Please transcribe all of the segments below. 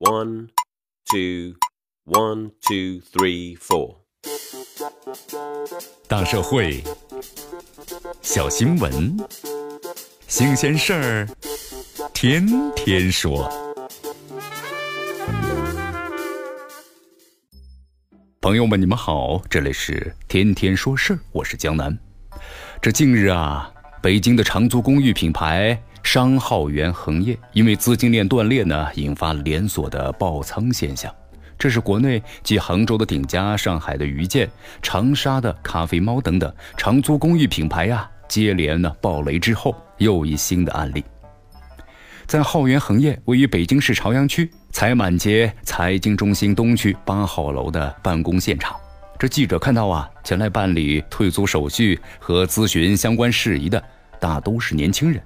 One, two, one, two, three, four. 大社会，小新闻，新鲜事儿，天天说。朋友们，你们好，这里是天天说事儿，我是江南。这近日啊，北京的长租公寓品牌。商浩源恒业因为资金链断裂呢，引发连锁的爆仓现象。这是国内继杭州的鼎家、上海的余建、长沙的咖啡猫等等长租公寓品牌呀，接连呢爆雷之后，又一新的案例。在浩源恒业位于北京市朝阳区财满街财经中心东区八号楼的办公现场，这记者看到啊，前来办理退租手续和咨询相关事宜的，大都是年轻人。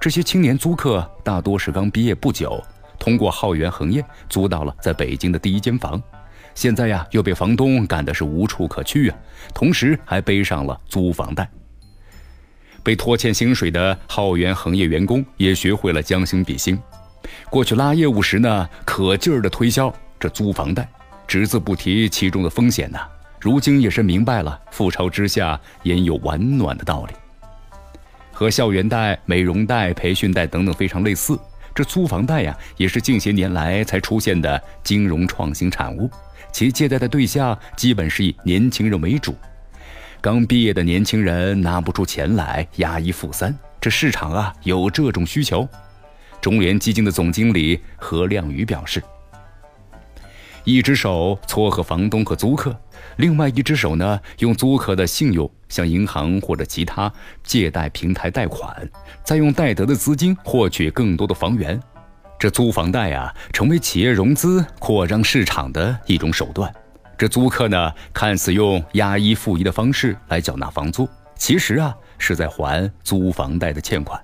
这些青年租客大多是刚毕业不久，通过浩源恒业租到了在北京的第一间房，现在呀又被房东赶的是无处可去啊，同时还背上了租房贷。被拖欠薪水的浩源恒业员工也学会了将心比心，过去拉业务时呢可劲儿的推销这租房贷，只字不提其中的风险呢。如今也是明白了覆巢之下焉有完卵的道理。和校园贷、美容贷、培训贷等等非常类似，这租房贷呀，也是近些年来才出现的金融创新产物。其借贷的对象基本是以年轻人为主，刚毕业的年轻人拿不出钱来，押一付三，这市场啊有这种需求。中联基金的总经理何亮宇表示。一只手撮合房东和租客，另外一只手呢，用租客的信用向银行或者其他借贷平台贷款，再用贷得的资金获取更多的房源。这租房贷啊，成为企业融资扩张市场的一种手段。这租客呢，看似用押一付一的方式来缴纳房租，其实啊，是在还租房贷的欠款。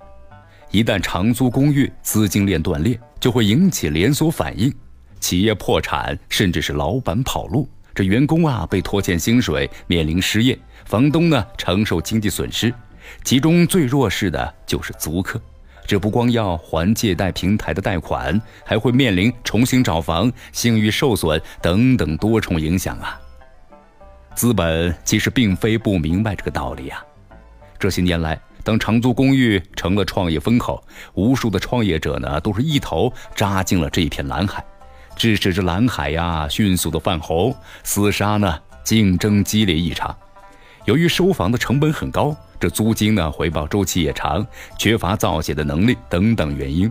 一旦长租公寓资金链断裂，就会引起连锁反应。企业破产，甚至是老板跑路，这员工啊被拖欠薪水，面临失业；房东呢承受经济损失，其中最弱势的就是租客。这不光要还借贷平台的贷款，还会面临重新找房、信誉受损等等多重影响啊。资本其实并非不明白这个道理啊。这些年来，当长租公寓成了创业风口，无数的创业者呢都是一头扎进了这一片蓝海。致使这蓝海呀迅速的泛红，厮杀呢竞争激烈异常。由于收房的成本很高，这租金呢回报周期也长，缺乏造血的能力等等原因，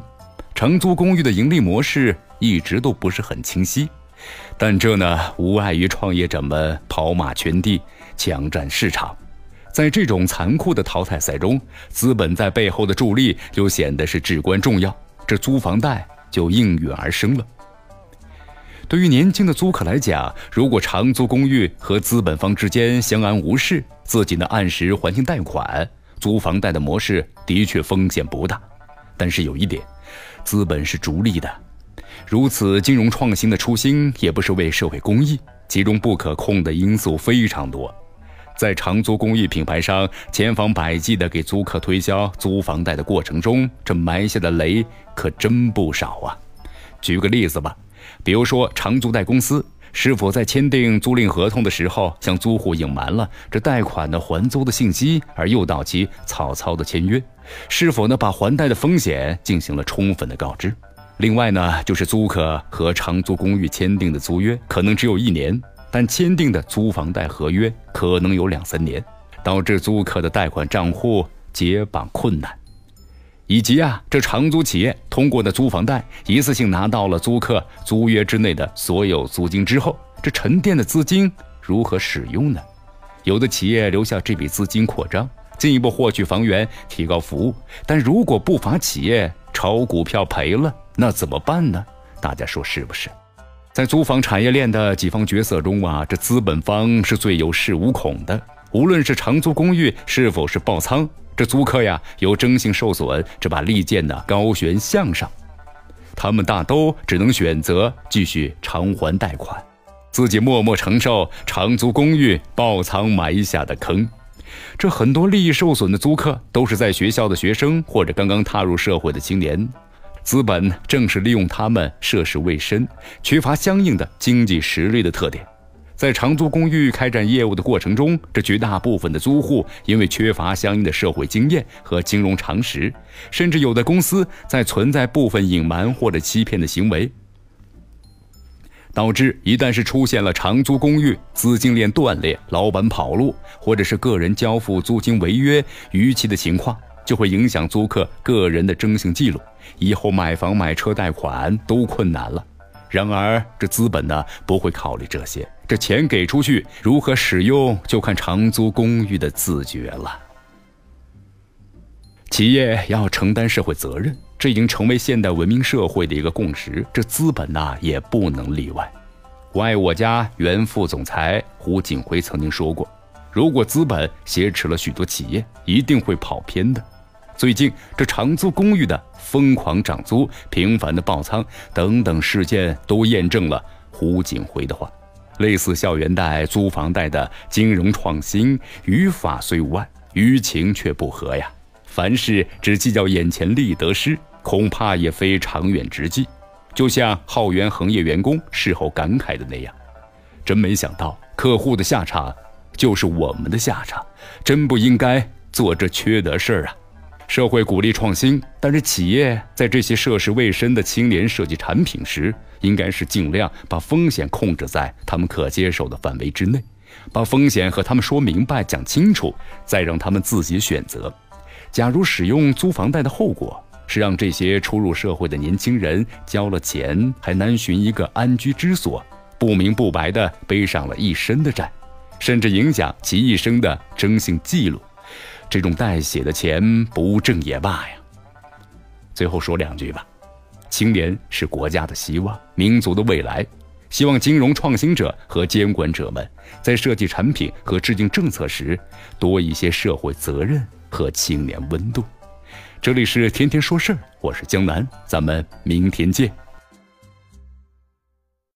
长租公寓的盈利模式一直都不是很清晰。但这呢无碍于创业者们跑马圈地，抢占市场。在这种残酷的淘汰赛中，资本在背后的助力就显得是至关重要，这租房贷就应运而生了。对于年轻的租客来讲，如果长租公寓和资本方之间相安无事，自己能按时还清贷款，租房贷的模式的确风险不大。但是有一点，资本是逐利的，如此金融创新的初心也不是为社会公益，其中不可控的因素非常多。在长租公寓品牌商千方百计地给租客推销租房贷的过程中，这埋下的雷可真不少啊！举个例子吧。比如说，长租贷公司是否在签订租赁合同的时候向租户隐瞒了这贷款的还租的信息，而诱导其草草的签约？是否呢把还贷的风险进行了充分的告知？另外呢，就是租客和长租公寓签订的租约可能只有一年，但签订的租房贷合约可能有两三年，导致租客的贷款账户解绑困难。以及啊，这长租企业通过的租房贷一次性拿到了租客租约之内的所有租金之后，这沉淀的资金如何使用呢？有的企业留下这笔资金扩张，进一步获取房源，提高服务。但如果不法企业炒股票赔了，那怎么办呢？大家说是不是？在租房产业链的几方角色中啊，这资本方是最有恃无恐的。无论是长租公寓是否是爆仓。这租客呀，有征信受损，这把利剑呢高悬向上，他们大都只能选择继续偿还贷款，自己默默承受长租公寓爆仓埋下的坑。这很多利益受损的租客都是在学校的学生或者刚刚踏入社会的青年，资本正是利用他们涉世未深、缺乏相应的经济实力的特点，在长租公寓开展业务的过程中，这绝大部分的租户因为缺乏相应的社会经验和金融常识，甚至有的公司在存在部分隐瞒或者欺骗的行为，导致一旦是出现了长租公寓资金链断裂、老板跑路，或者是个人交付租金违约逾期的情况。就会影响租客个人的征信记录，以后买房买车贷款都困难了。然而，这资本呢不会考虑这些，这钱给出去如何使用，就看长租公寓的自觉了。企业要承担社会责任，这已经成为现代文明社会的一个共识，这资本呐也不能例外。我爱我家原副总裁胡锦辉曾经说过：“如果资本挟持了许多企业，一定会跑偏的。”最近，这长租公寓的疯狂涨租、频繁的爆仓等等事件，都验证了胡锦辉的话。类似校园贷、租房贷的金融创新，于法虽无碍，于情却不合呀。凡事只计较眼前利得失，恐怕也非长远之计。就像浩源恒业员工事后感慨的那样：“真没想到，客户的下场就是我们的下场，真不应该做这缺德事儿啊！”社会鼓励创新，但是企业在这些涉世未深的青年设计产品时，应该是尽量把风险控制在他们可接受的范围之内，把风险和他们说明白、讲清楚，再让他们自己选择。假如使用租房贷的后果是让这些初入社会的年轻人交了钱还难寻一个安居之所，不明不白地背上了一身的债，甚至影响其一生的征信记录。这种带血的钱不挣也罢呀。最后说两句吧，青年是国家的希望，民族的未来。希望金融创新者和监管者们在设计产品和制定政策时，多一些社会责任和青年温度。这里是天天说事儿，我是江南，咱们明天见。